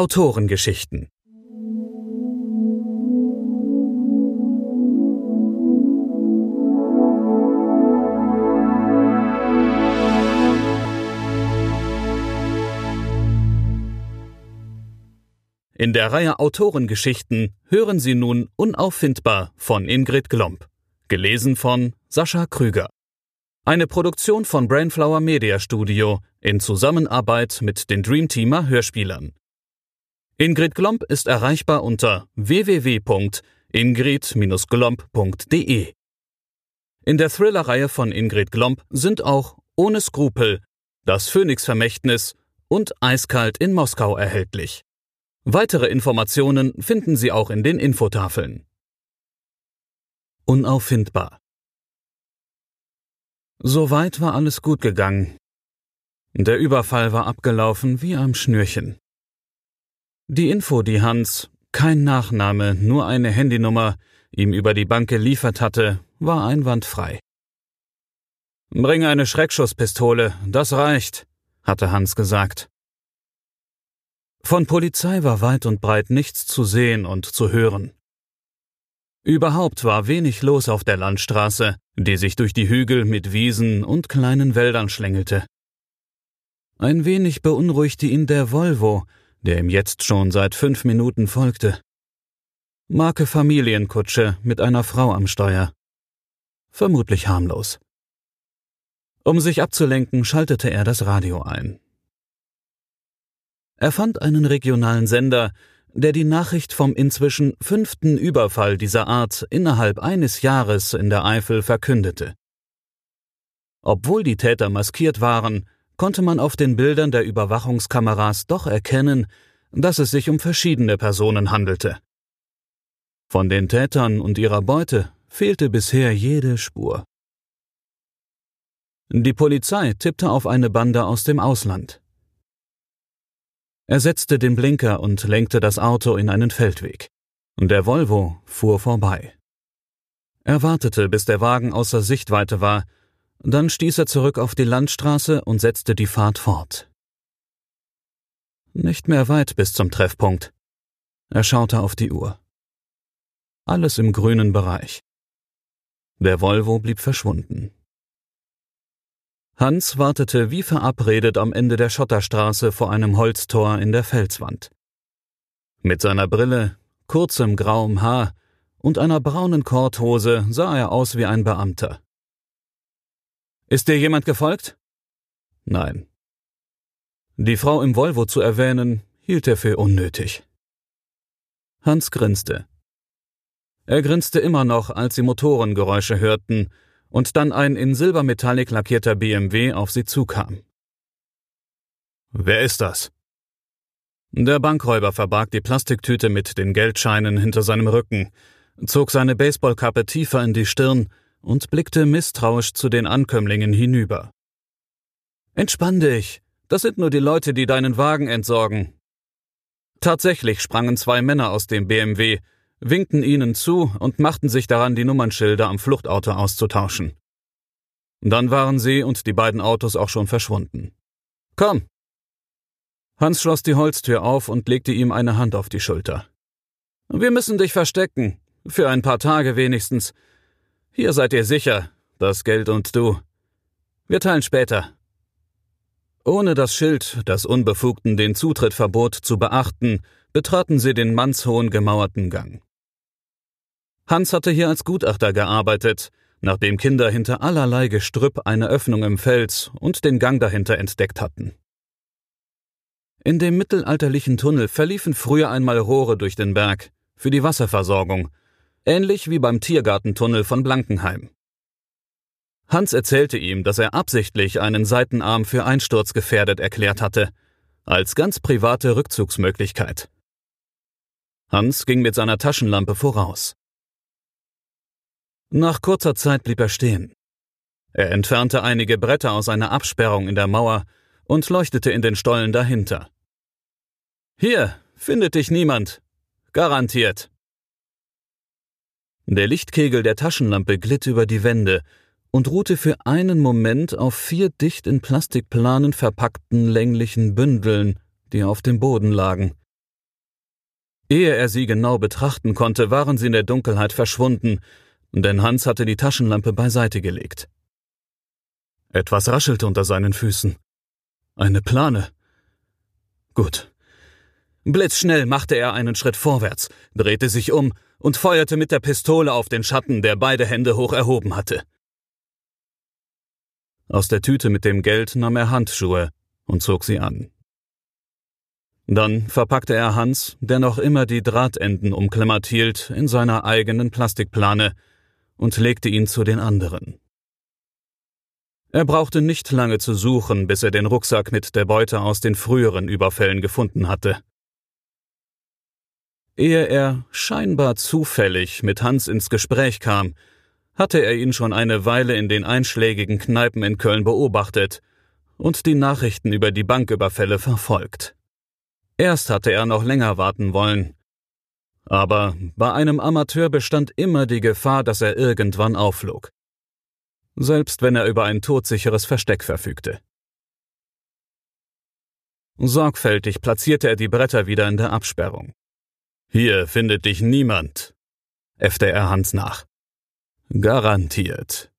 Autorengeschichten In der Reihe Autorengeschichten hören Sie nun Unauffindbar von Ingrid Glomb, gelesen von Sascha Krüger. Eine Produktion von Brainflower Media Studio in Zusammenarbeit mit den Dreamteamer Hörspielern. Ingrid Glomb ist erreichbar unter www.ingrid-glomb.de. In der Thriller-Reihe von Ingrid Glomb sind auch Ohne Skrupel, Das Phönix-Vermächtnis und Eiskalt in Moskau erhältlich. Weitere Informationen finden Sie auch in den Infotafeln. Unauffindbar. Soweit war alles gut gegangen. Der Überfall war abgelaufen wie am Schnürchen. Die Info, die Hans, kein Nachname, nur eine Handynummer, ihm über die Bank geliefert hatte, war einwandfrei. Bring eine Schreckschusspistole, das reicht, hatte Hans gesagt. Von Polizei war weit und breit nichts zu sehen und zu hören. Überhaupt war wenig los auf der Landstraße, die sich durch die Hügel mit Wiesen und kleinen Wäldern schlängelte. Ein wenig beunruhigte ihn der Volvo, der ihm jetzt schon seit fünf Minuten folgte. Marke Familienkutsche mit einer Frau am Steuer. Vermutlich harmlos. Um sich abzulenken, schaltete er das Radio ein. Er fand einen regionalen Sender, der die Nachricht vom inzwischen fünften Überfall dieser Art innerhalb eines Jahres in der Eifel verkündete. Obwohl die Täter maskiert waren, konnte man auf den Bildern der Überwachungskameras doch erkennen, dass es sich um verschiedene Personen handelte. Von den Tätern und ihrer Beute fehlte bisher jede Spur. Die Polizei tippte auf eine Bande aus dem Ausland. Er setzte den Blinker und lenkte das Auto in einen Feldweg. Der Volvo fuhr vorbei. Er wartete, bis der Wagen außer Sichtweite war, dann stieß er zurück auf die Landstraße und setzte die Fahrt fort. Nicht mehr weit bis zum Treffpunkt. Er schaute auf die Uhr. Alles im grünen Bereich. Der Volvo blieb verschwunden. Hans wartete wie verabredet am Ende der Schotterstraße vor einem Holztor in der Felswand. Mit seiner Brille, kurzem grauem Haar und einer braunen Korthose sah er aus wie ein Beamter. Ist dir jemand gefolgt? Nein. Die Frau im Volvo zu erwähnen, hielt er für unnötig. Hans grinste. Er grinste immer noch, als sie Motorengeräusche hörten und dann ein in Silbermetallic lackierter BMW auf sie zukam. Wer ist das? Der Bankräuber verbarg die Plastiktüte mit den Geldscheinen hinter seinem Rücken, zog seine Baseballkappe tiefer in die Stirn und blickte misstrauisch zu den Ankömmlingen hinüber. Entspann dich, das sind nur die Leute, die deinen Wagen entsorgen. Tatsächlich sprangen zwei Männer aus dem BMW, winkten ihnen zu und machten sich daran, die Nummernschilder am Fluchtauto auszutauschen. Dann waren sie und die beiden Autos auch schon verschwunden. Komm! Hans schloss die Holztür auf und legte ihm eine Hand auf die Schulter. Wir müssen dich verstecken, für ein paar Tage wenigstens. Hier seid ihr sicher, das Geld und du. Wir teilen später. Ohne das Schild, das Unbefugten den Zutritt verbot, zu beachten, betraten sie den mannshohen gemauerten Gang. Hans hatte hier als Gutachter gearbeitet, nachdem Kinder hinter allerlei Gestrüpp eine Öffnung im Fels und den Gang dahinter entdeckt hatten. In dem mittelalterlichen Tunnel verliefen früher einmal Rohre durch den Berg für die Wasserversorgung, ähnlich wie beim Tiergartentunnel von Blankenheim. Hans erzählte ihm, dass er absichtlich einen Seitenarm für einsturzgefährdet erklärt hatte, als ganz private Rückzugsmöglichkeit. Hans ging mit seiner Taschenlampe voraus. Nach kurzer Zeit blieb er stehen. Er entfernte einige Bretter aus einer Absperrung in der Mauer und leuchtete in den Stollen dahinter. Hier findet dich niemand. Garantiert. Der Lichtkegel der Taschenlampe glitt über die Wände und ruhte für einen Moment auf vier dicht in Plastikplanen verpackten länglichen Bündeln, die auf dem Boden lagen. Ehe er sie genau betrachten konnte, waren sie in der Dunkelheit verschwunden, denn Hans hatte die Taschenlampe beiseite gelegt. Etwas raschelte unter seinen Füßen. Eine Plane. Gut. Blitzschnell machte er einen Schritt vorwärts, drehte sich um und feuerte mit der Pistole auf den Schatten, der beide Hände hoch erhoben hatte. Aus der Tüte mit dem Geld nahm er Handschuhe und zog sie an. Dann verpackte er Hans, der noch immer die Drahtenden umklemmert hielt, in seiner eigenen Plastikplane und legte ihn zu den anderen. Er brauchte nicht lange zu suchen, bis er den Rucksack mit der Beute aus den früheren Überfällen gefunden hatte. Ehe er scheinbar zufällig mit Hans ins Gespräch kam, hatte er ihn schon eine Weile in den einschlägigen Kneipen in Köln beobachtet und die Nachrichten über die Banküberfälle verfolgt. Erst hatte er noch länger warten wollen. Aber bei einem Amateur bestand immer die Gefahr, dass er irgendwann aufflog selbst wenn er über ein todsicheres Versteck verfügte. Sorgfältig platzierte er die Bretter wieder in der Absperrung. Hier findet dich niemand, er Hans nach. Garantiert,